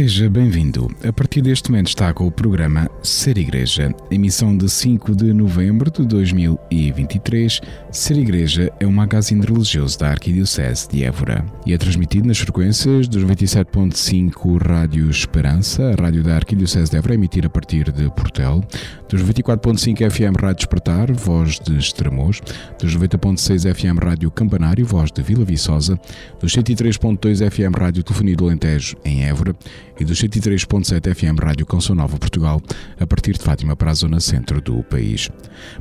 Seja bem-vindo. A partir deste momento está com o programa Ser Igreja, emissão de 5 de novembro de 2023. Ser Igreja é um magazine religioso da Arquidiocese de Évora e é transmitido nas frequências dos 97.5 Rádio Esperança, a rádio da Arquidiocese de Évora, emitir a partir de Portel, dos 24.5 FM Rádio Despertar, voz de Estremoz, dos 90.6 FM Rádio Campanário, voz de Vila Viçosa, dos 103.2 FM Rádio Telefonia do Alentejo, em Évora, e dos 103.7 FM Rádio Canção Nova Portugal, a partir de Fátima para a zona centro do país.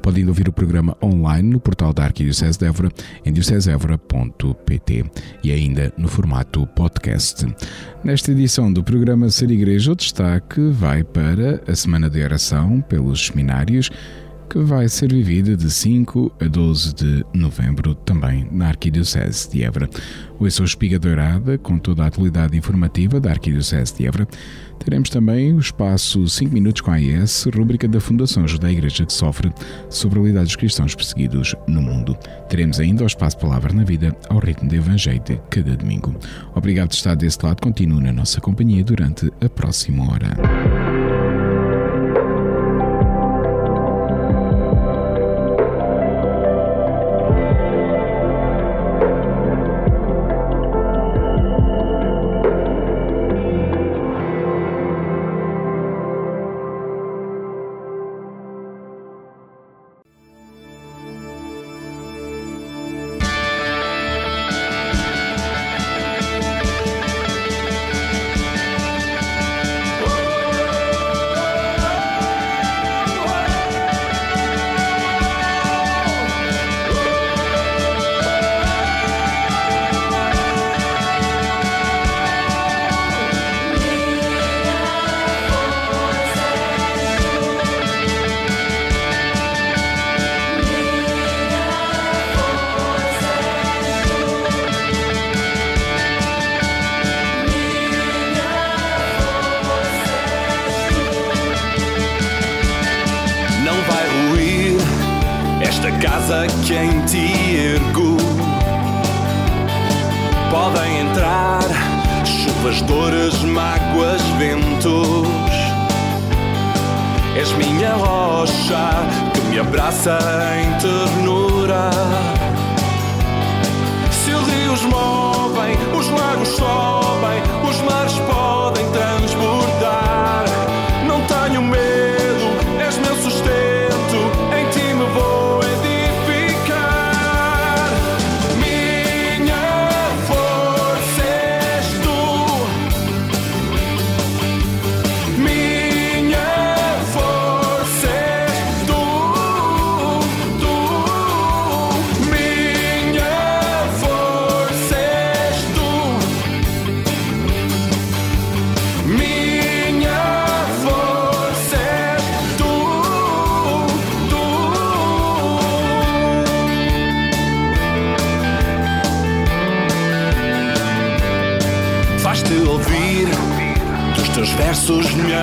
Podem ouvir o programa online no portal da Arquidiocese de Évora, em diocesevora.pt e ainda no formato podcast. Nesta edição do programa Ser Igreja, o destaque vai para a Semana de Oração pelos Seminários, que vai ser vivida de 5 a 12 de novembro, também na Arquidiocese de Évora. Ouça o Espiga Dourada, com toda a atualidade informativa da Arquidiocese de Évora. Teremos também o espaço 5 Minutos com a AES, rubrica da Fundação Ajuda a Igreja que Sofre, sobre a realidade dos cristãos perseguidos no mundo. Teremos ainda o espaço Palavra na Vida, ao ritmo de Evangelho de cada domingo. Obrigado por estar desse lado, continue na nossa companhia durante a próxima hora. sem ternura. Se rios movem, os lagos sobem, os mares podem.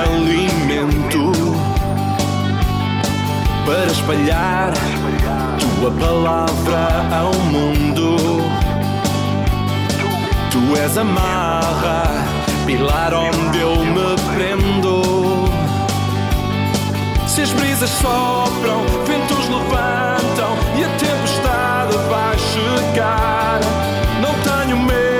alimento para espalhar tua palavra ao mundo. Tu és a marra, pilar onde eu me prendo. Se as brisas sopram, ventos levantam e a tempestade vai chegar, não tenho medo.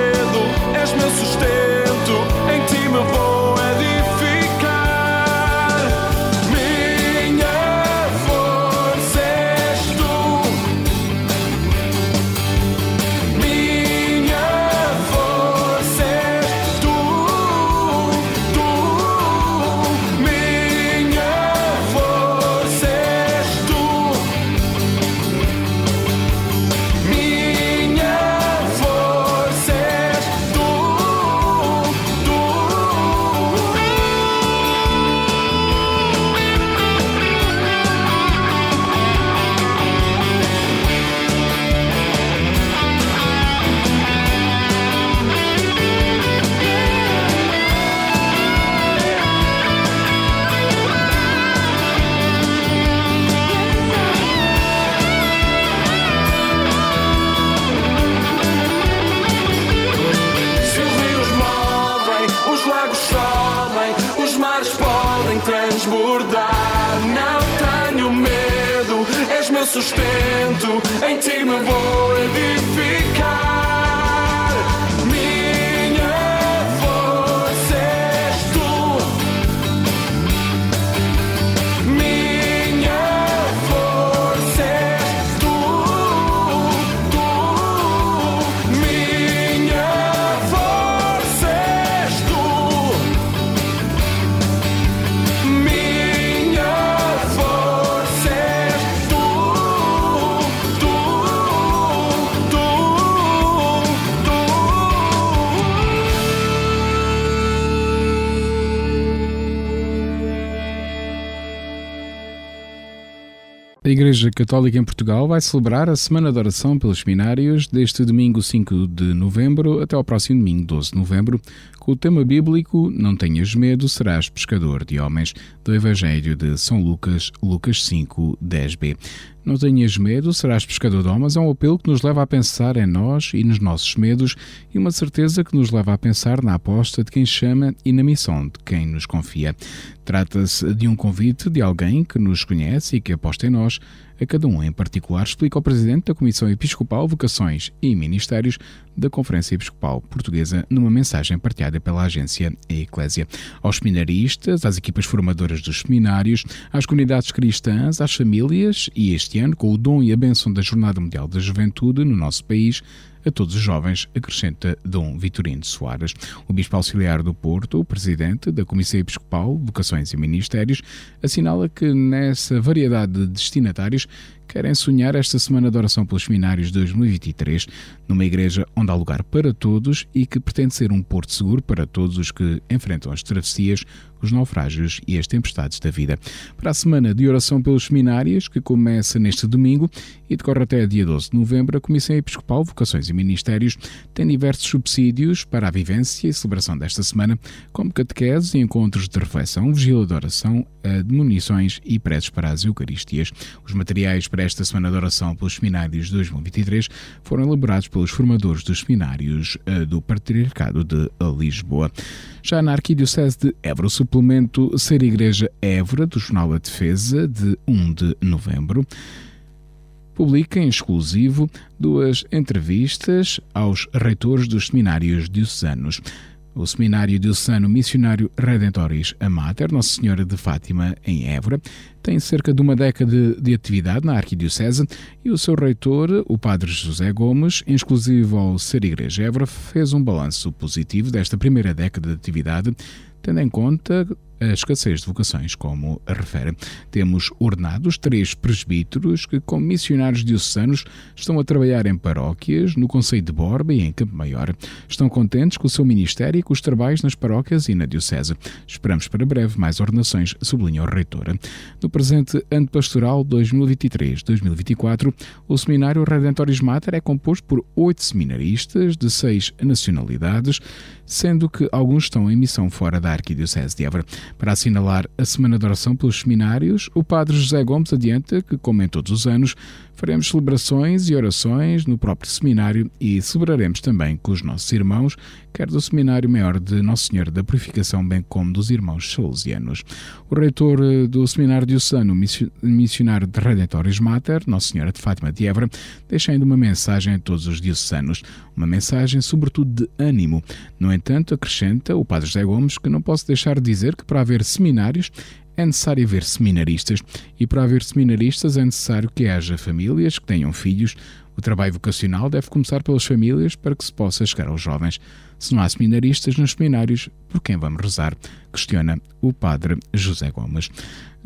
A Igreja Católica em Portugal vai celebrar a Semana de Oração pelos Seminários deste domingo 5 de novembro até ao próximo domingo 12 de novembro, com o tema bíblico Não tenhas medo, serás pescador de homens, do Evangelho de São Lucas, Lucas 5, 10b. Não tenhas medo, serás pescador de homens é um apelo que nos leva a pensar em nós e nos nossos medos e uma certeza que nos leva a pensar na aposta de quem chama e na missão de quem nos confia. Trata-se de um convite de alguém que nos conhece e que aposta em nós, a cada um em particular, explica o Presidente da Comissão Episcopal Vocações e Ministérios da Conferência Episcopal Portuguesa numa mensagem partilhada pela agência Eclésia. Aos seminaristas, às equipas formadoras dos seminários, às comunidades cristãs, às famílias e este ano, com o dom e a bênção da Jornada Mundial da Juventude no nosso país, a todos os jovens, acrescenta Dom Vitorino Soares. O Bispo Auxiliar do Porto, Presidente da Comissão Episcopal, Vocações e Ministérios, assinala que nessa variedade de destinatários querem sonhar esta Semana de Oração pelos Seminários 2023 numa igreja onde há lugar para todos e que pretende ser um porto seguro para todos os que enfrentam as travessias, os naufrágios e as tempestades da vida. Para a Semana de Oração pelos Seminários, que começa neste domingo e decorre até dia 12 de novembro, a Comissão Episcopal, Vocações e Ministérios tem diversos subsídios para a vivência e celebração desta semana, como catequeses e encontros de reflexão, vigília de oração, admonições e preces para as Eucaristias. Os materiais para esta Semana de Oração pelos Seminários 2023 foram elaborados pelos formadores dos seminários eh, do Patriarcado de Lisboa. Já na Arquidiocese de Évora, o suplemento Ser Igreja Évora, do Jornal A Defesa, de 1 de novembro, publica em exclusivo duas entrevistas aos reitores dos seminários diocesanos. O Seminário Diocesano Missionário Redentoris Amater, Nossa Senhora de Fátima, em Évora, tem cerca de uma década de atividade na Arquidiocese e o seu reitor, o Padre José Gomes, exclusivo ao Ser Igreja Évora, fez um balanço positivo desta primeira década de atividade, tendo em conta a escassez de vocações, como a refere. Temos ordenados três presbíteros que, como missionários diocesanos, estão a trabalhar em paróquias, no Conselho de Borba e em Campo Maior. Estão contentes com o seu ministério e com os trabalhos nas paróquias e na Diocese. Esperamos para breve mais ordenações, sublinha o reitor. No presente ano pastoral 2023-2024, o Seminário Redentoris Mater é composto por oito seminaristas de seis nacionalidades, sendo que alguns estão em missão fora da Arquidiocese de Évora. Para assinalar a Semana de Oração pelos Seminários, o Padre José Gomes adianta que, como em todos os anos, faremos celebrações e orações no próprio seminário e celebraremos também com os nossos irmãos, quer do Seminário Maior de Nossa Senhora da Purificação, bem como dos irmãos salesianos. O reitor eh, do Seminário Diocesano Missionário de Redentoris Mater, Nossa Senhora de Fátima de Évora, deixa ainda uma mensagem a todos os diocesanos, uma mensagem sobretudo de ânimo. No entanto, acrescenta o Padre José Gomes que não posso deixar de dizer que para haver seminários é necessário haver seminaristas e para haver seminaristas é necessário que haja famílias que tenham filhos. O trabalho vocacional deve começar pelas famílias para que se possa chegar aos jovens. Se não há seminaristas nos seminários, por quem vamos rezar? Questiona o padre José Gomes.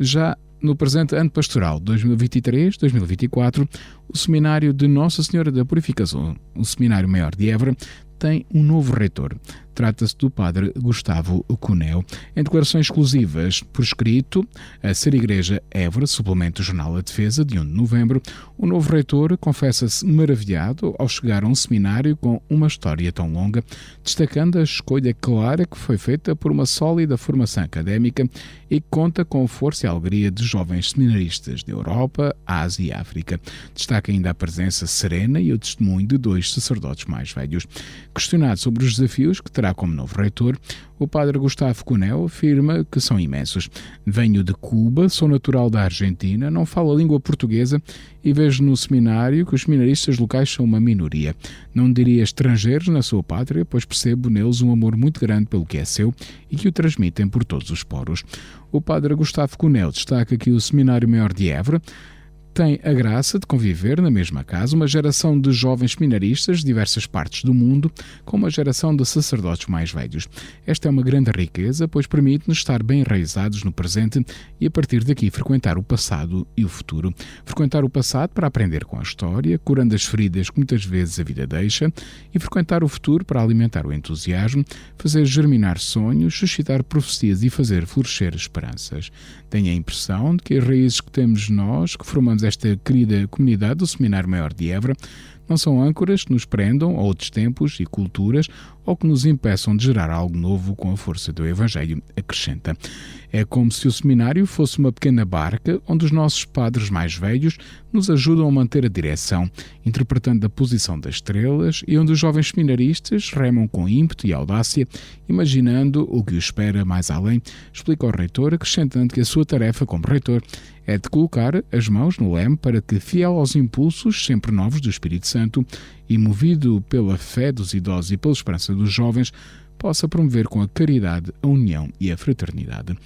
Já no presente ano pastoral 2023-2024, o Seminário de Nossa Senhora da Purificação, o Seminário Maior de Évora, tem um novo reitor. Trata-se do padre Gustavo Cunel. Em declarações exclusivas por escrito, a Ser Igreja Évora, suplemento do Jornal A Defesa, de 1 de novembro, o novo reitor confessa-se maravilhado ao chegar a um seminário com uma história tão longa, destacando a escolha clara que foi feita por uma sólida formação académica e que conta com a força e a alegria de jovens seminaristas da Europa, Ásia e África. Destaca ainda a presença serena e o testemunho de dois sacerdotes mais velhos. Questionado sobre os desafios que como novo reitor o padre Gustavo Cunel afirma que são imensos. Venho de Cuba, sou natural da Argentina, não falo a língua portuguesa e vejo no seminário que os seminaristas locais são uma minoria. Não diria estrangeiros na sua pátria, pois percebo neles um amor muito grande pelo que é seu e que o transmitem por todos os poros. O padre Gustavo Cunel destaca que o Seminário Maior de Évora tem a graça de conviver na mesma casa uma geração de jovens seminaristas de diversas partes do mundo com uma geração de sacerdotes mais velhos. Esta é uma grande riqueza, pois permite-nos estar bem enraizados no presente e a partir daqui frequentar o passado e o futuro. Frequentar o passado para aprender com a história, curando as feridas que muitas vezes a vida deixa, e frequentar o futuro para alimentar o entusiasmo, fazer germinar sonhos, suscitar profecias e fazer florescer esperanças. Tenho a impressão de que as raízes que temos nós, que formamos esta querida comunidade do Seminário Maior de Évora, não são âncoras que nos prendam a outros tempos e culturas ou que nos impeçam de gerar algo novo com a força do Evangelho, acrescenta. É como se o seminário fosse uma pequena barca onde os nossos padres mais velhos nos ajudam a manter a direção, interpretando a posição das estrelas e onde os jovens seminaristas remam com ímpeto e audácia, imaginando o que os espera mais além, explica o reitor, acrescentando que a sua tarefa como reitor é de colocar as mãos no leme para que, fiel aos impulsos sempre novos do Espírito Santo e movido pela fé dos idosos e pela esperança dos jovens, possa promover com a caridade a união e a fraternidade.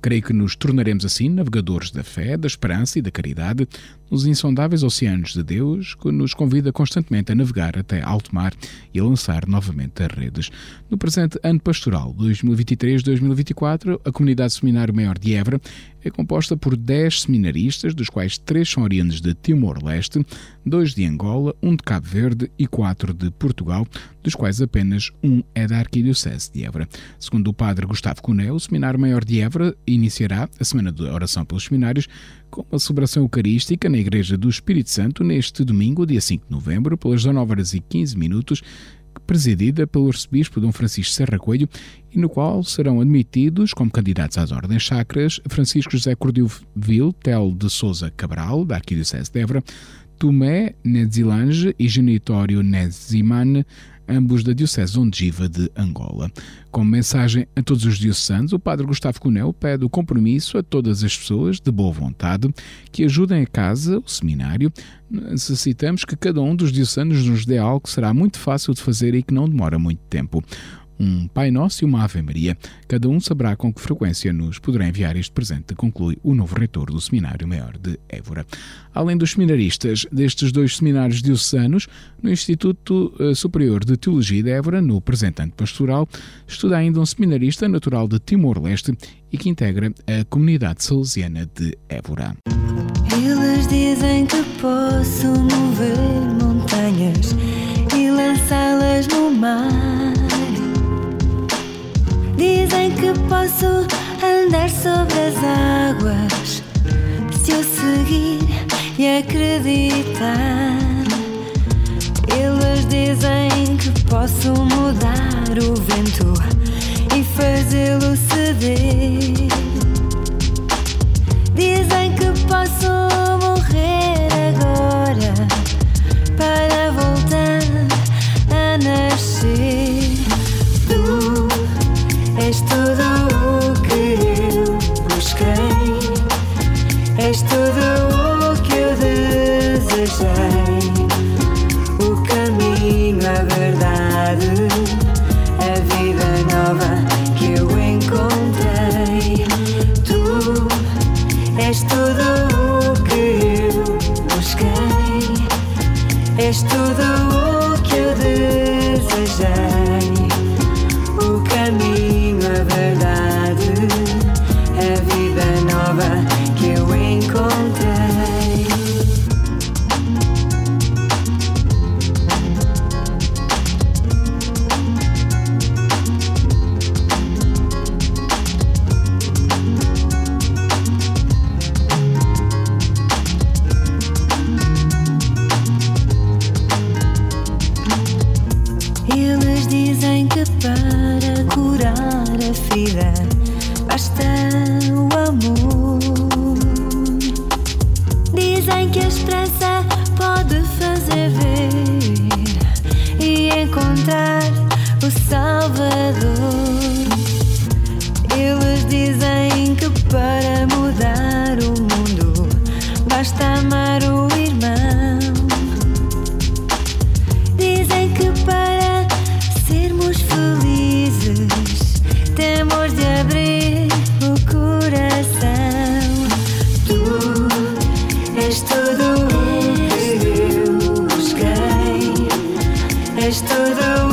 Creio que nos tornaremos assim navegadores da fé, da esperança e da caridade nos insondáveis oceanos de Deus, que nos convida constantemente a navegar até alto mar e a lançar novamente as redes. No presente ano pastoral 2023-2024, a comunidade Seminário Maior de Évora é composta por 10 seminaristas, dos quais 3 são oriundos de Timor-Leste, 2 de Angola, 1 de Cabo Verde e 4 de Portugal, dos quais apenas um é da Arquidiocese de Évora. Segundo o padre Gustavo Cunel, o Seminário Maior de Évora iniciará a Semana de Oração pelos Seminários com uma celebração eucarística na Igreja do Espírito Santo neste domingo, dia 5 de novembro, pelas 19 horas e 15 minutos, presidida pelo arcebispo Dom Francisco Serra Coelho e no qual serão admitidos como candidatos às ordens sacras Francisco José Cordil Tel de Souza Cabral, da Arquidiocese de Évora, Tomé Nedzilange e Genitório Nezimane, ambos da Diocese Ondiva de Angola. Como mensagem a todos os diocesanos, o Padre Gustavo Cunel pede o compromisso a todas as pessoas de boa vontade que ajudem a casa, o seminário. Necessitamos que cada um dos diocesanos nos dê algo que será muito fácil de fazer e que não demora muito tempo um Pai Nosso e uma Ave Maria. Cada um saberá com que frequência nos poderá enviar este presente, conclui o novo reitor do Seminário Maior de Évora. Além dos seminaristas destes dois seminários diocesanos, no Instituto eh, Superior de Teologia de Évora, no presentante pastoral, estuda ainda um seminarista natural de Timor-Leste e que integra a comunidade salesiana de Évora. Eles dizem que posso mover montanhas e lançá-las no mar. Dizem que posso andar sobre as águas se eu seguir e acreditar. Eles dizem que posso mudar o vento e fazê-lo ceder. Dizem que posso morrer agora para tudo o que eu busquei, és todo eu, eu busquei. És todo.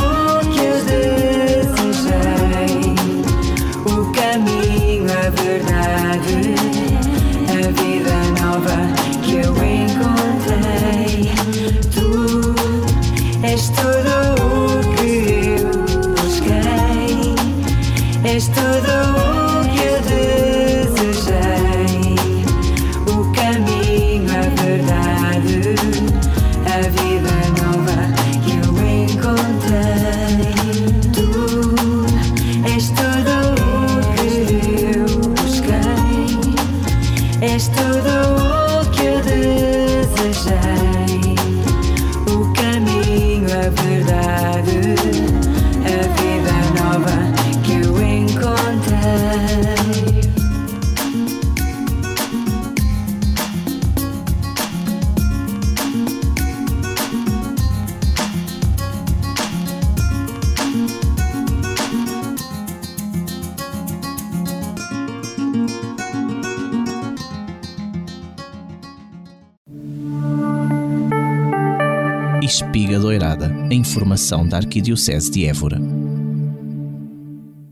A informação da Arquidiocese de Évora.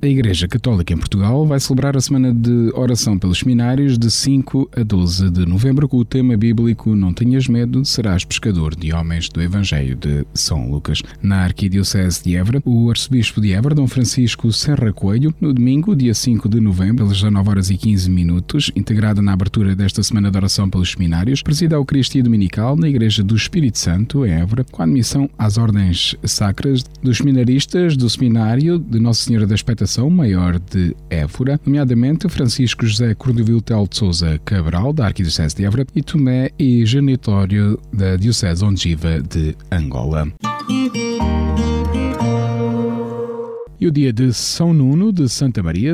A Igreja Católica em Portugal vai celebrar a semana de oração pelos seminários de 5 a 12 de novembro com o tema bíblico Não tenhas medo, serás pescador de homens do Evangelho de São Lucas. Na Arquidiocese de Évora, o arcebispo de Évora, Dom Francisco Serra Coelho, no domingo, dia 5 de novembro, às 19 horas e 15 minutos, integrado na abertura desta semana de oração pelos seminários, presida a Eucaristia Dominical na Igreja do Espírito Santo, em Évora, com a admissão às ordens sacras dos seminaristas do Seminário de Nossa Senhora da Expectação Maior de Évora, nomeadamente Francisco José Cordovil Tel de Souza Cabral, da Arquidiocese de Évora, e Tomé e Genitório da Diocese Ongiva de Angola. E o dia de São Nuno de Santa Maria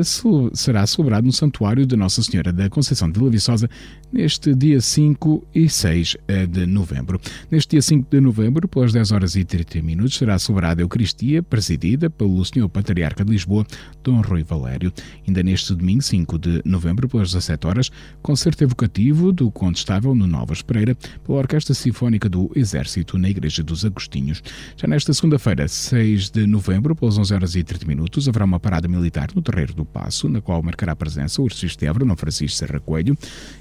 será celebrado no Santuário de Nossa Senhora da Conceição de Vila Viçosa neste dia 5 e 6 de novembro. Neste dia 5 de novembro, pelas 10 horas e 30 minutos, será celebrada a Eucaristia, presidida pelo Senhor Patriarca de Lisboa, Dom Rui Valério. Ainda neste domingo, 5 de novembro, pelas 17 horas, concerto evocativo do Condestável no Novas Pereira, pela Orquestra Sinfónica do Exército, na Igreja dos Agostinhos. Já nesta segunda-feira, 6 de novembro, pelas 11 horas e 30 minutos, haverá uma parada militar no Terreiro do Passo, na qual marcará presença o arcebispo de Évora, Dom Francisco Serra Coelho,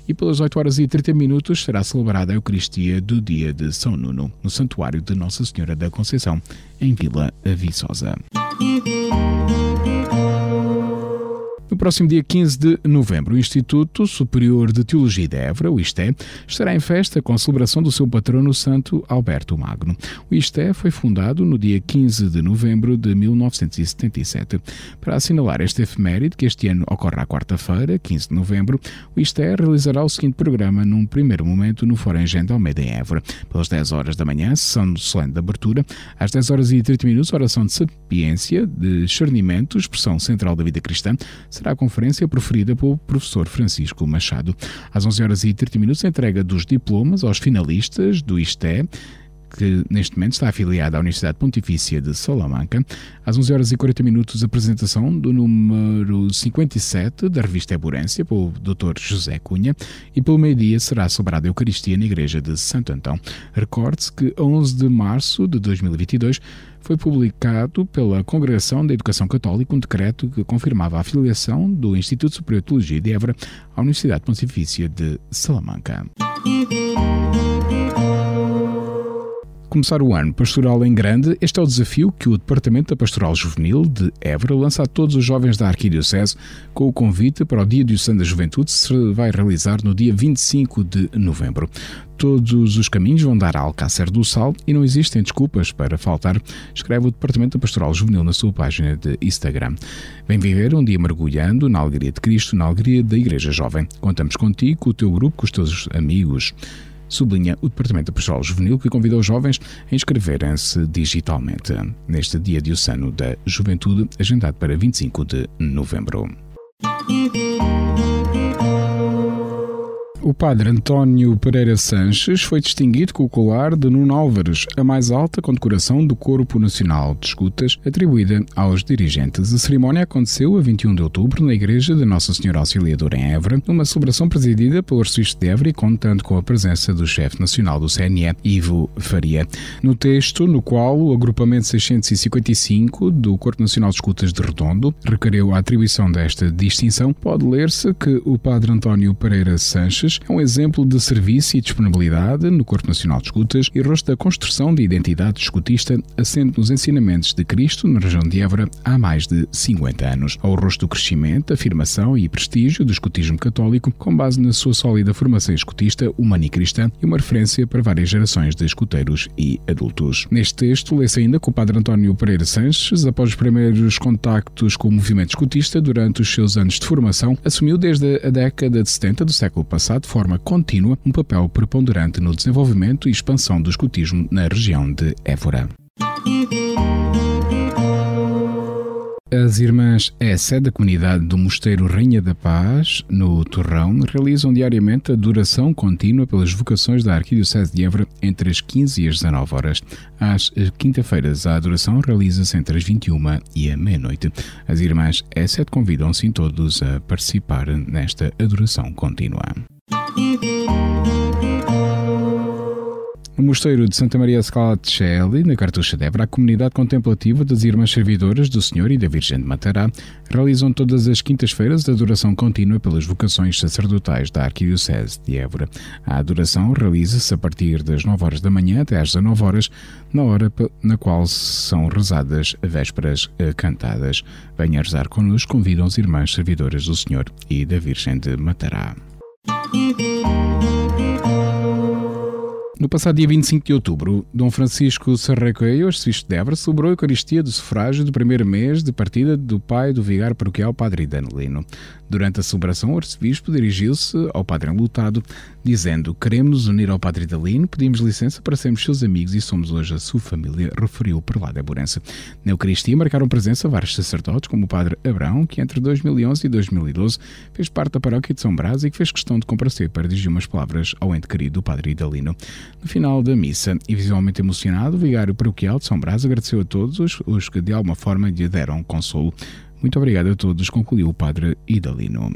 e pelas 8 horas e 30 minutos será celebrada a Eucaristia do dia de São Nuno, no Santuário de Nossa Senhora da Conceição, em Vila Viçosa. No próximo dia 15 de novembro, o Instituto Superior de Teologia de Évora, o ISTE, estará em festa com a celebração do seu patrono Santo Alberto Magno. O ISTE foi fundado no dia 15 de novembro de 1977. Para assinalar este efeméride, que este ano ocorre à quarta-feira, 15 de novembro, o ISTE realizará o seguinte programa num primeiro momento no Fórum de Almeida em Évora. Pelas 10 horas da manhã, sessão solene de abertura, às 10 horas e 30 minutos, oração de sapiência, de discernimento, expressão central da vida cristã, será a conferência proferida pelo professor Francisco Machado. Às 11 horas e 30 minutos, a entrega dos diplomas aos finalistas do ISTE, que neste momento está afiliada à Universidade Pontifícia de Salamanca. Às 11 horas e 40 minutos, a apresentação do número 57 da revista Eburência, pelo Dr. José Cunha, e pelo meio-dia será celebrada a Eucaristia na Igreja de Santo Antão. Recorde-se que, a 11 de março de 2022, foi publicado pela Congregação da Educação Católica um decreto que confirmava a afiliação do Instituto Superior de Teologia de Évora à Universidade Pontifícia de Salamanca. Começar o ano pastoral em grande, este é o desafio que o Departamento da Pastoral Juvenil de Évora lança a todos os jovens da Arquidiocese com o convite para o Dia Diocesano da Juventude que se vai realizar no dia 25 de novembro. Todos os caminhos vão dar a Alcácer do Sal e não existem desculpas para faltar, escreve o Departamento da Pastoral Juvenil na sua página de Instagram. Vem viver um dia mergulhando na alegria de Cristo, na alegria da Igreja Jovem. Contamos contigo, com o teu grupo, com os teus amigos sublinha o Departamento da Pastoral Juvenil, que convidou os jovens a inscreverem-se digitalmente neste Dia Diocesano da Juventude, agendado para 25 de novembro. O padre António Pereira Sanches foi distinguido com o colar de Nuno Álvares, a mais alta condecoração do Corpo Nacional de Escutas, atribuída aos dirigentes. A cerimónia aconteceu a 21 de outubro na Igreja de Nossa Senhora Auxiliadora em Évora, numa celebração presidida pelo arcebispo de Évora e contando com a presença do chefe nacional do CNE, Ivo Faria. No texto, no qual o agrupamento 655 do Corpo Nacional de Escutas de Redondo requereu a atribuição desta distinção, pode ler-se que o padre António Pereira Sanches é um exemplo de serviço e disponibilidade no Corpo Nacional de Escutas e rosto da construção de identidade escutista assente nos ensinamentos de Cristo na região de Évora há mais de 50 anos. Ao rosto do crescimento, afirmação e prestígio do escutismo católico com base na sua sólida formação escutista humana e cristã e uma referência para várias gerações de escuteiros e adultos. Neste texto, lê-se ainda que o padre António Pereira Sanches, após os primeiros contactos com o movimento escutista durante os seus anos de formação, assumiu desde a década de 70 do século passado de forma contínua um papel preponderante no desenvolvimento e expansão do escutismo na região de Évora. As Irmãs Essa da comunidade do Mosteiro Rainha da Paz, no Torrão, realizam diariamente a duração contínua pelas vocações da Arquidiocese de Évora entre as 15 e as 19 horas. Às quinta-feiras, a adoração realiza-se entre as 21 e a meia-noite. As Irmãs Essa convidam-se todos a participar nesta adoração contínua. No Mosteiro de Santa Maria Scala de Shelley, na Cartucha de Évora, a comunidade contemplativa das Irmãs Servidoras do Senhor e da Virgem de Matará realizam todas as quintas-feiras a adoração contínua pelas vocações sacerdotais da Arquidiocese de Évora. A adoração realiza-se a partir das 9 horas da manhã até às 19 horas, na hora na qual são rezadas vésperas cantadas. Venha rezar connosco, convidam as Irmãs Servidoras do Senhor e da Virgem de Matará. No passado dia 25 de outubro, Dom Francisco Serrecoelho, arcebispo de Évora, celebrou a Eucaristia do sufrágio do primeiro mês de partida do pai do vigário paroquial Padre Danilino. Durante a celebração, o arcebispo dirigiu-se ao padre enlutado, dizendo: Queremos nos unir ao padre Dalino, pedimos licença para sermos seus amigos e somos hoje a sua família, referiu o prelado Eburense. Na Eucaristia marcaram presença vários sacerdotes, como o padre Abrão, que entre 2011 e 2012 fez parte da paróquia de São Brás e que fez questão de comparecer para dirigir umas palavras ao ente querido do padre Idalino. No final da missa, e visualmente emocionado, o vigário paroquial de São Brás agradeceu a todos os, os que de alguma forma lhe deram consolo. Muito obrigado a todos, concluiu o padre Idalino.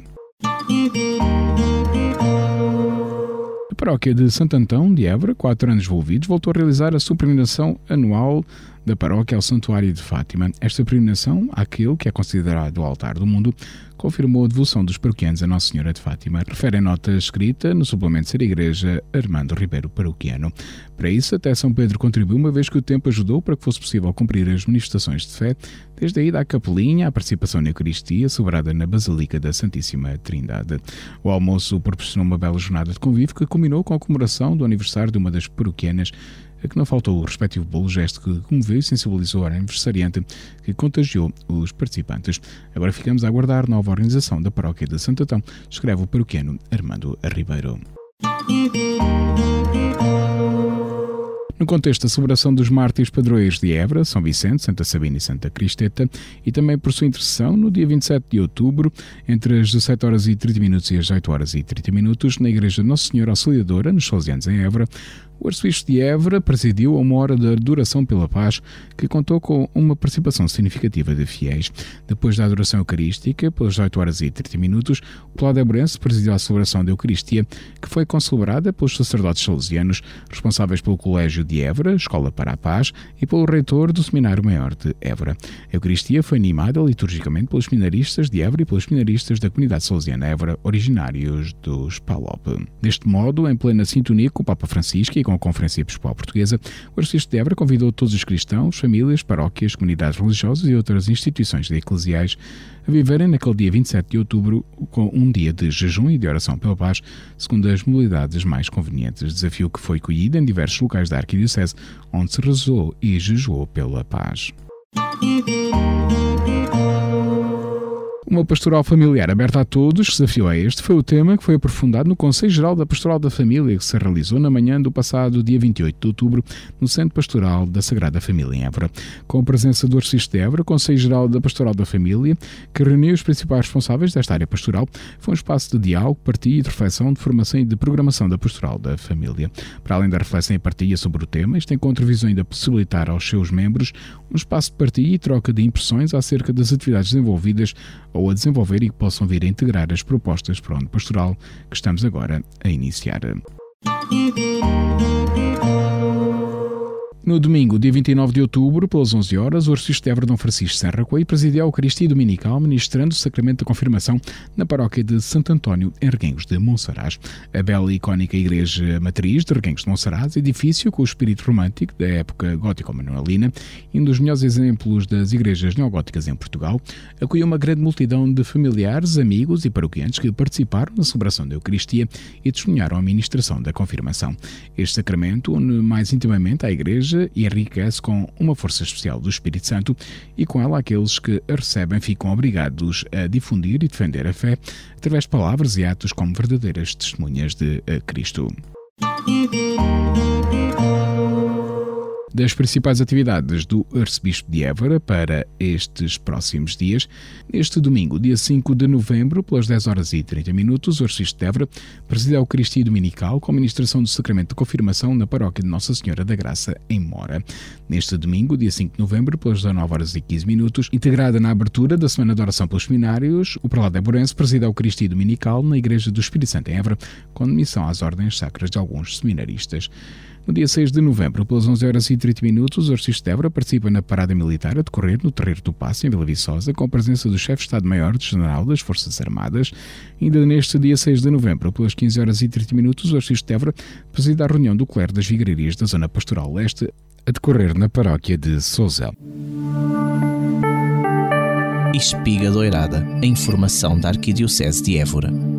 Paróquia de Santo Antão de Évora, quatro anos envolvidos, voltou a realizar a sua peregrinação anual da paróquia ao Santuário de Fátima. Esta peregrinação, àquele que é considerado o altar do mundo, confirmou a devoção dos paroquianos a Nossa Senhora de Fátima, refere a nota escrita no suplemento Ser Igreja Armando Ribeiro Paroquiano. Para isso, até São Pedro contribuiu, uma vez que o tempo ajudou para que fosse possível cumprir as manifestações de fé, desde a ida à capelinha, à participação na Eucaristia, celebrada na Basílica da Santíssima Trindade. O almoço proporcionou uma bela jornada de convívio que culminou com a comemoração do aniversário de uma das paroquianas a que não faltou o respectivo bolo, gesto que comoveu e sensibilizou o aniversariante, que contagiou os participantes. Agora ficamos a aguardar nova organização da paróquia de Santo Antão, escreve o paroquiano Armando Ribeiro. No contexto da celebração dos mártires padroeiros de Évora, São Vicente, Santa Sabina e Santa Cristeta, e também por sua intercessão, no dia 27 de outubro, entre as 17 horas e 30 minutos e as 18 horas e 30 minutos, na Igreja Nossa Senhora Auxiliadora, nos Salesianos em Évora, o arcebispo de Évora presidiu a uma hora de adoração pela paz que contou com uma participação significativa de fiéis. Depois da adoração eucarística, pelas 8 horas e 30 minutos, o Plado Ebrense presidiu a celebração da Eucaristia, que foi concelebrada pelos sacerdotes salesianos responsáveis pelo Colégio de Évora, Escola para a Paz, e pelo reitor do Seminário Maior de Évora. A Eucaristia foi animada liturgicamente pelos seminaristas de Évora e pelos seminaristas da comunidade salesiana Évora, originários dos PALOP. Deste modo, em plena sintonia com o Papa Francisco e com a Conferência Episcopal Portuguesa, o arcebispo de Évora convidou todos os cristãos, famílias, paróquias, comunidades religiosas e outras instituições eclesiais a viverem naquele dia 27 de outubro com um dia de jejum e de oração pela paz, segundo as modalidades mais convenientes. Desafio que foi colhido em diversos locais da Arquidiocese, onde se rezou e jejuou pela paz. Uma pastoral familiar aberta a todos, desafio a este, foi o tema que foi aprofundado no Conselho Geral da Pastoral da Família, que se realizou na manhã do passado dia 28 de outubro, no Centro Pastoral da Sagrada Família em Évora. Com a presença do Arcisto de Évora, Conselho Geral da Pastoral da Família, que reuniu os principais responsáveis desta área pastoral, foi um espaço de diálogo, partilha e de reflexão, de formação e de programação da Pastoral da Família. Para além da reflexão e partilha sobre o tema, este encontro visou ainda possibilitar aos seus membros um espaço de partilha e troca de impressões acerca das atividades desenvolvidas ou a desenvolver e que possam vir a integrar as propostas para o ano pastoral que estamos agora a iniciar. No domingo, dia 29 de outubro, pelas 11 horas, o arcebispo de Dom Francisco Serra Coelho presidiu a Eucaristia Dominical, ministrando o sacramento da confirmação na paróquia de Santo António, em Reguengos de Monsaraz. A bela e icónica igreja matriz de Reguengos de Monsaraz, edifício com o espírito romântico da época gótico-manuelina um dos melhores exemplos das igrejas neogóticas em Portugal, acolheu uma grande multidão de familiares, amigos e paroquianos que participaram na celebração da Eucaristia e testemunharam a ministração da confirmação. Este sacramento une mais intimamente à igreja e enriquece com uma força especial do Espírito Santo e com ela aqueles que a recebem ficam obrigados a difundir e defender a fé através de palavras e atos como verdadeiras testemunhas de Cristo das principais atividades do Arcebispo de Évora para estes próximos dias. Neste domingo, dia 5 de novembro, pelas 10 horas e 30 minutos, o Arcebispo de Évora preside a Eucaristia Dominical com a ministração do Sacramento de Confirmação na Paróquia de Nossa Senhora da Graça, em Mora. Neste domingo, dia 5 de novembro, pelas 19 horas e 15 minutos, integrada na abertura da Semana de Oração pelos Seminários, o Prelado Eborense preside a Eucaristia Dominical na Igreja do Espírito Santo em Évora, com missão às ordens sacras de alguns seminaristas. No dia 6 de novembro, pelas 11 horas e 30 minutos, o Arcisto de Évora participa na parada militar a decorrer no Terreiro do Passo, em Vila Viçosa, com a presença do chefe de Estado-Maior de General das Forças Armadas. Ainda neste dia 6 de novembro, pelas 15 horas e 30 minutos, o Arcisto de Évora preside a reunião do clero das Vigararias da Zona Pastoral Leste, a decorrer na paróquia de Sousa. Espiga Doirada, a informação da Arquidiocese de Évora.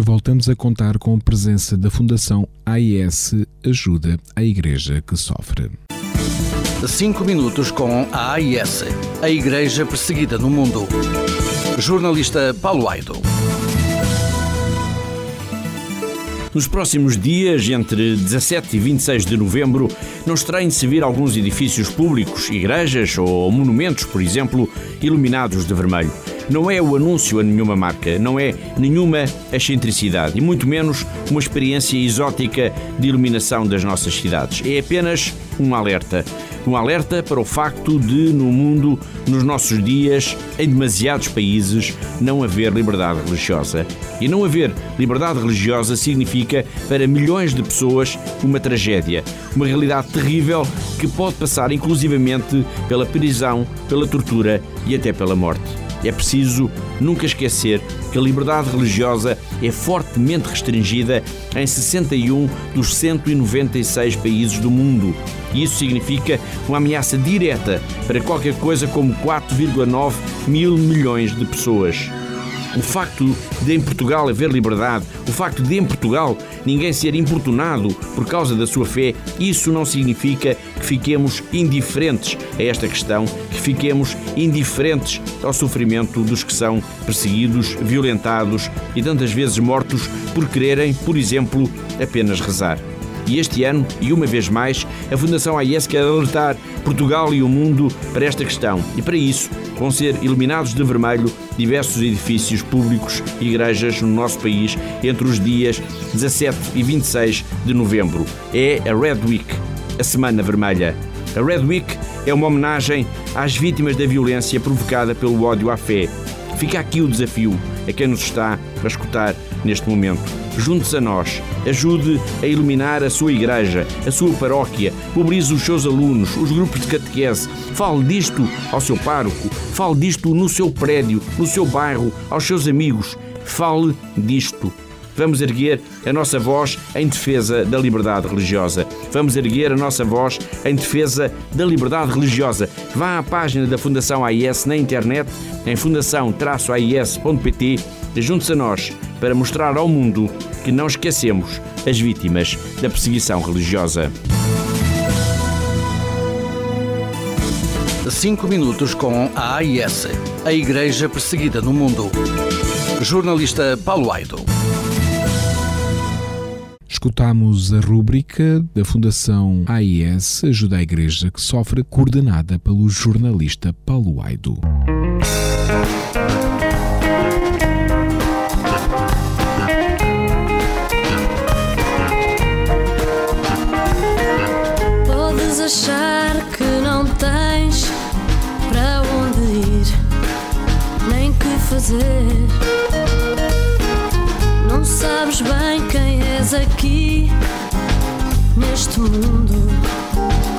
Voltamos a contar com a presença da Fundação AIS Ajuda a Igreja que Sofre. 5 minutos com a AIS, a Igreja Perseguida no Mundo. Jornalista Paulo Aido. Nos próximos dias, entre 17 e 26 de novembro, não estranhe-se vir alguns edifícios públicos, igrejas ou monumentos, por exemplo, iluminados de vermelho. Não é o anúncio a nenhuma marca, não é nenhuma excentricidade e muito menos uma experiência exótica de iluminação das nossas cidades. É apenas um alerta. Um alerta para o facto de, no mundo, nos nossos dias, em demasiados países, não haver liberdade religiosa. E não haver liberdade religiosa significa, para milhões de pessoas, uma tragédia. Uma realidade terrível que pode passar inclusivamente pela prisão, pela tortura e até pela morte. É preciso nunca esquecer que a liberdade religiosa é fortemente restringida em 61 dos 196 países do mundo. Isso significa uma ameaça direta para qualquer coisa como 4,9 mil milhões de pessoas. O facto de em Portugal haver liberdade, o facto de em Portugal ninguém ser importunado por causa da sua fé, isso não significa que fiquemos indiferentes a esta questão, que fiquemos indiferentes ao sofrimento dos que são perseguidos, violentados e tantas vezes mortos por quererem, por exemplo, apenas rezar. E este ano, e uma vez mais, a Fundação AIS quer alertar Portugal e o mundo para esta questão. E para isso, vão ser iluminados de vermelho diversos edifícios públicos e igrejas no nosso país entre os dias 17 e 26 de novembro. É a Red Week, a Semana Vermelha. A Red Week é uma homenagem às vítimas da violência provocada pelo ódio à fé. Fica aqui o desafio a quem nos está a escutar neste momento. Junte-se a nós, ajude a iluminar a sua igreja, a sua paróquia, mobilize os seus alunos, os grupos de catequese, fale disto ao seu pároco, fale disto no seu prédio, no seu bairro, aos seus amigos, fale disto. Vamos erguer a nossa voz em defesa da liberdade religiosa. Vamos erguer a nossa voz em defesa da liberdade religiosa. Vá à página da Fundação AIS na internet, em fundação-ais.pt, junte-se a nós para mostrar ao mundo que não esquecemos as vítimas da perseguição religiosa. 5 minutos com a AIS, a Igreja Perseguida no Mundo. Jornalista Paulo Aido. Escutamos a rúbrica da Fundação AIS Ajuda a Igreja que Sofre, coordenada pelo jornalista Paulo Aido. Podes achar que não tens para onde ir, nem que fazer. Não sabes bem quem és aqui, neste mundo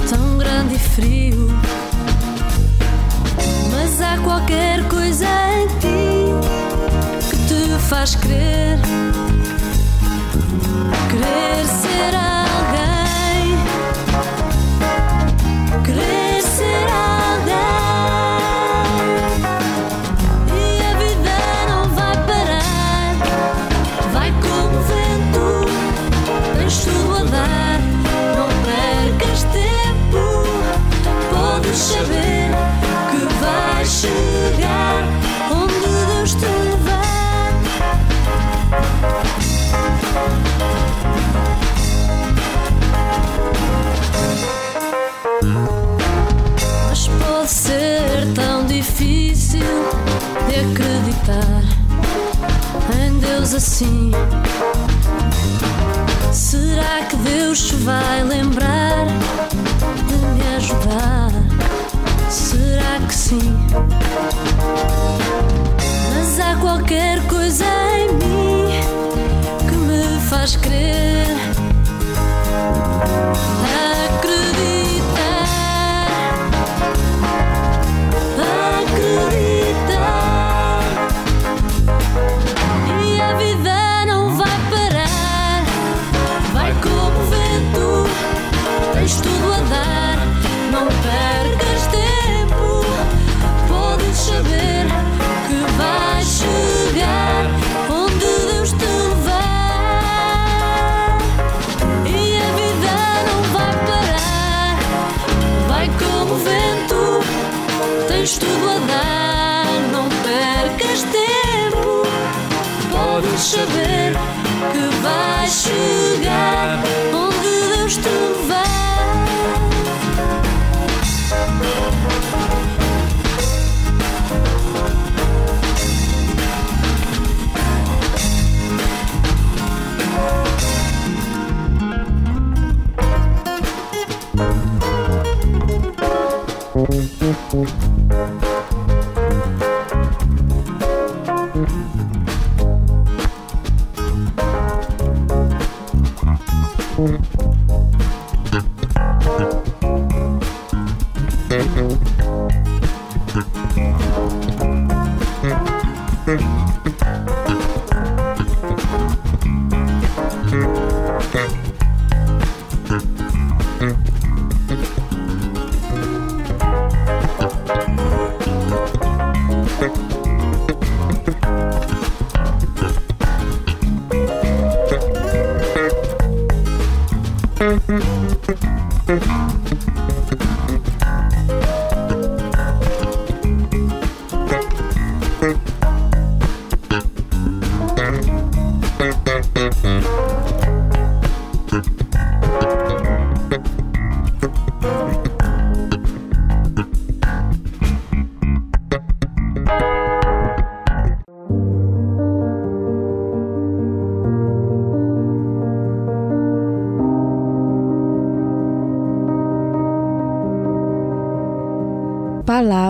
tão grande e frio. Mas há qualquer coisa em ti que te faz crer, Podes tudo a dar, não percas tempo. Podes saber que vais chegar.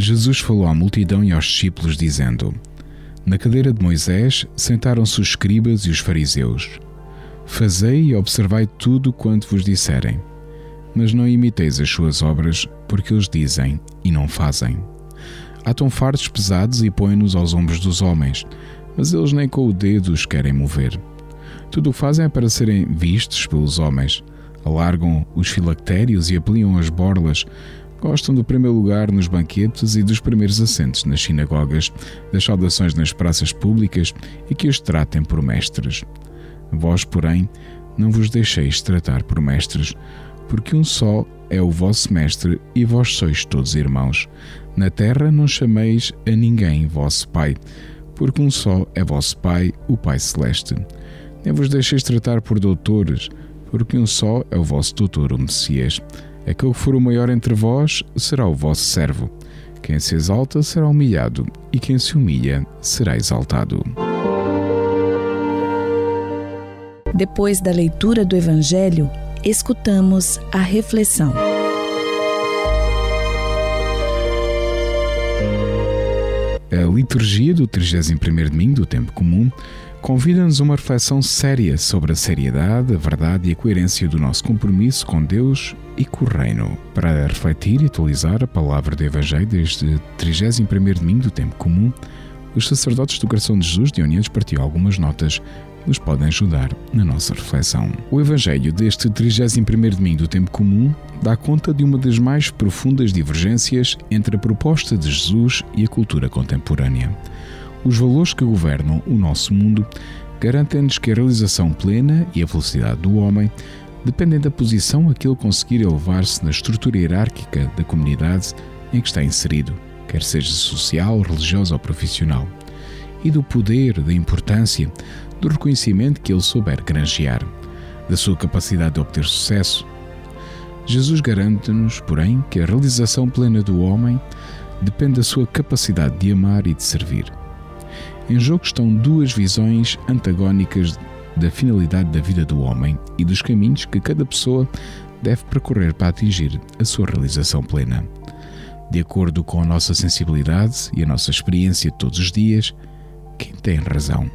Jesus falou à multidão e aos discípulos, dizendo: Na cadeira de Moisés sentaram-se os escribas e os fariseus. Fazei e observai tudo quanto vos disserem, mas não imiteis as suas obras, porque eles dizem e não fazem. Atam fardos pesados e põem-nos aos ombros dos homens, mas eles nem com o dedo os querem mover. Tudo fazem é para serem vistos pelos homens. Alargam os filactérios e apeliam as borlas, Gostam do primeiro lugar nos banquetes e dos primeiros assentos nas sinagogas, das saudações nas praças públicas e que os tratem por mestres. Vós, porém, não vos deixeis tratar por mestres, porque um só é o vosso mestre e vós sois todos irmãos. Na terra não chameis a ninguém vosso Pai, porque um só é vosso Pai, o Pai Celeste. Nem vos deixeis tratar por doutores, porque um só é o vosso doutor, o Messias. Aquele que for o maior entre vós será o vosso servo. Quem se exalta será humilhado, e quem se humilha será exaltado. Depois da leitura do Evangelho, escutamos a reflexão. A liturgia do 31º domingo do tempo comum convida-nos a uma reflexão séria sobre a seriedade, a verdade e a coerência do nosso compromisso com Deus e com o Reino. Para refletir e atualizar a palavra do Evangelho desde 31º domingo do tempo comum, os sacerdotes do Coração de Jesus de Unidos partiu algumas notas que nos podem ajudar na nossa reflexão. O Evangelho deste 31º domingo do tempo comum dá conta de uma das mais profundas divergências entre a proposta de Jesus e a cultura contemporânea. Os valores que governam o nosso mundo garantem-nos que a realização plena e a felicidade do homem dependem da posição a que ele conseguir elevar-se na estrutura hierárquica da comunidade em que está inserido, quer seja social, religiosa ou profissional, e do poder, da importância, do reconhecimento que ele souber granjear, da sua capacidade de obter sucesso. Jesus garante-nos, porém, que a realização plena do homem depende da sua capacidade de amar e de servir. Em jogo estão duas visões antagónicas da finalidade da vida do homem e dos caminhos que cada pessoa deve percorrer para atingir a sua realização plena. De acordo com a nossa sensibilidade e a nossa experiência de todos os dias, quem tem razão?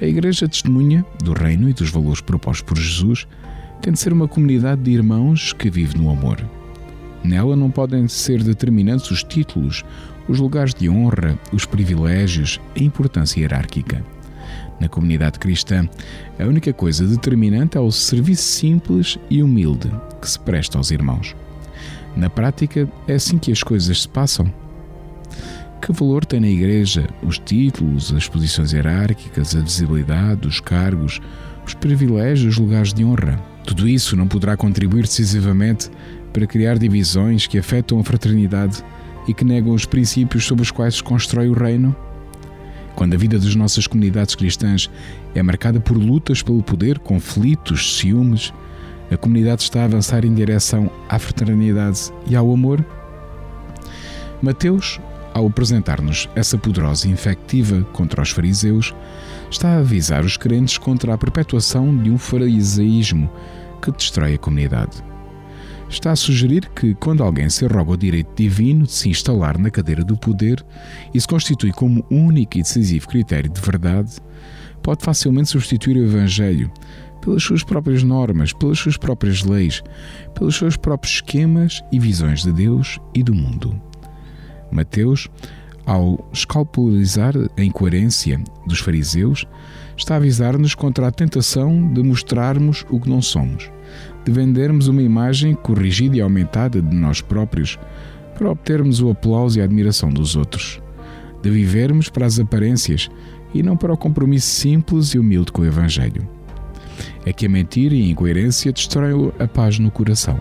A Igreja testemunha do reino e dos valores propostos por Jesus tem de ser uma comunidade de irmãos que vive no amor. Nela não podem ser determinantes os títulos, os lugares de honra, os privilégios, a importância hierárquica. Na comunidade cristã, a única coisa determinante é o serviço simples e humilde que se presta aos irmãos. Na prática, é assim que as coisas se passam. Que valor tem na Igreja os títulos, as posições hierárquicas, a visibilidade, os cargos, os privilégios, os lugares de honra? Tudo isso não poderá contribuir decisivamente para criar divisões que afetam a fraternidade e que negam os princípios sobre os quais se constrói o reino? Quando a vida das nossas comunidades cristãs é marcada por lutas pelo poder, conflitos, ciúmes, a comunidade está a avançar em direção à fraternidade e ao amor? Mateus, ao apresentar-nos essa poderosa infectiva contra os fariseus, está a avisar os crentes contra a perpetuação de um farisaísmo que destrói a comunidade. Está a sugerir que, quando alguém se arroga o direito divino de se instalar na cadeira do poder e se constitui como único e decisivo critério de verdade, pode facilmente substituir o Evangelho pelas suas próprias normas, pelas suas próprias leis, pelos seus próprios esquemas e visões de Deus e do mundo. Mateus, ao escalpelizar a incoerência dos fariseus, está a avisar-nos contra a tentação de mostrarmos o que não somos, de vendermos uma imagem corrigida e aumentada de nós próprios para obtermos o aplauso e a admiração dos outros, de vivermos para as aparências e não para o compromisso simples e humilde com o Evangelho. É que a mentira e a incoerência destroem a paz no coração,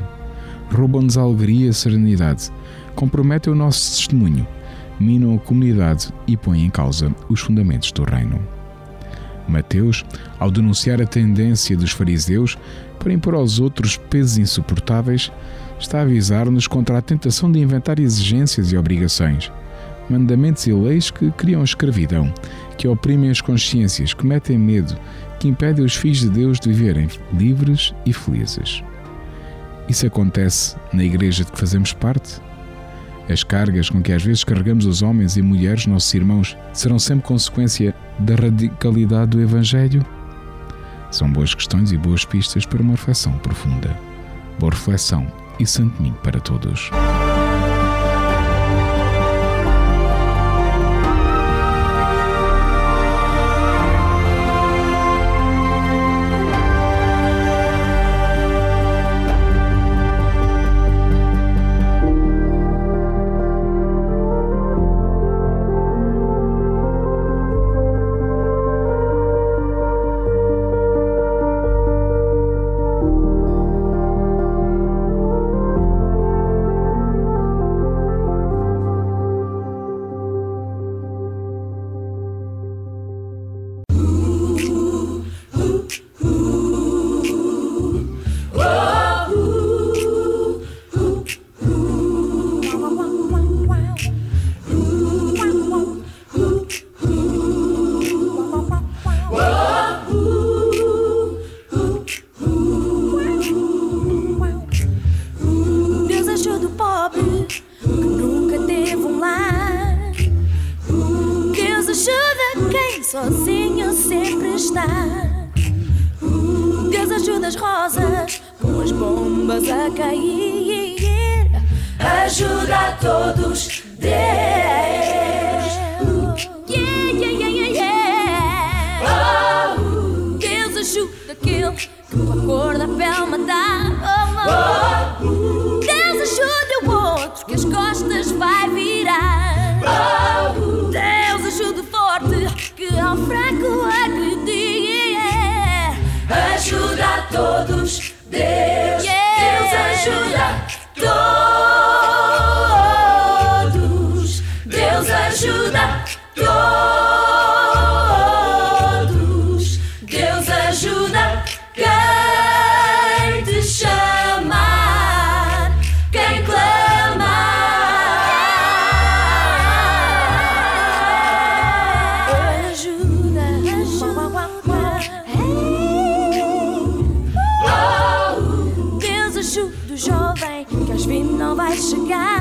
roubam-nos a alegria e a serenidade, comprometem o nosso testemunho, minam a comunidade e põem em causa os fundamentos do reino. Mateus, ao denunciar a tendência dos fariseus para impor aos outros pesos insuportáveis, está a avisar-nos contra a tentação de inventar exigências e obrigações, mandamentos e leis que criam escravidão, que oprimem as consciências, que metem medo, que impedem os filhos de Deus de viverem livres e felizes. Isso acontece na igreja de que fazemos parte? As cargas com que às vezes carregamos os homens e mulheres, nossos irmãos, serão sempre consequência da radicalidade do Evangelho? São boas questões e boas pistas para uma reflexão profunda. Boa reflexão e santo domingo para todos. Chegar.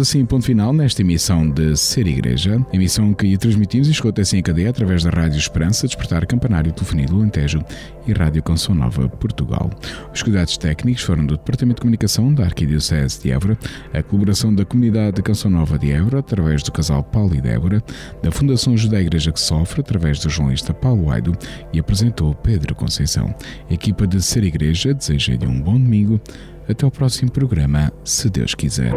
Assim ponto final nesta emissão de Ser Igreja, emissão que transmitimos e escuta-se em cadeia através da Rádio Esperança, Despertar Campanário, Telefonia do Alentejo e Rádio Canção Nova Portugal. Os cuidados técnicos foram do Departamento de Comunicação da Arquidiocese de Évora, a colaboração da Comunidade de Canção Nova de Évora, através do casal Paulo e Débora, da Fundação Judé Igreja que Sofre, através do jornalista Paulo Aido e apresentou Pedro Conceição. A equipa de Ser Igreja deseja-lhe um bom domingo. Até ao próximo programa, se Deus quiser.